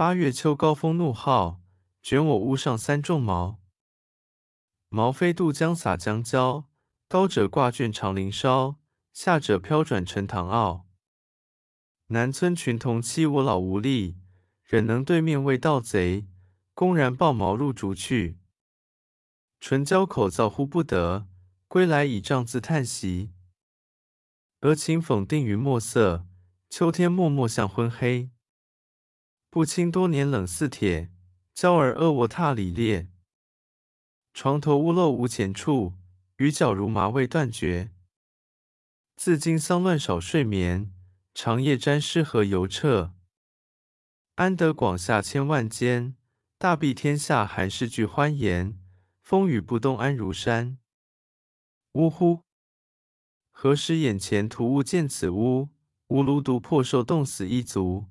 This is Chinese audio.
八月秋高风怒号，卷我屋上三重茅。茅飞渡江洒江郊，高者挂卷长林梢，下者飘转沉塘坳。南村群童欺我老无力，忍能对面为盗贼，公然抱茅入竹去。唇焦口燥呼不得，归来倚杖自叹息。俄顷讽定云墨色，秋天漠漠向昏黑。不亲多年冷似铁，娇儿恶卧榻里裂。床头屋漏无钱处，雨脚如麻未断绝。自经丧乱少睡眠，长夜沾湿何由彻？安得广厦千万间，大庇天下寒士俱欢颜。风雨不动安如山。呜呼！何时眼前突兀见此屋？吾庐独破兽冻死一族。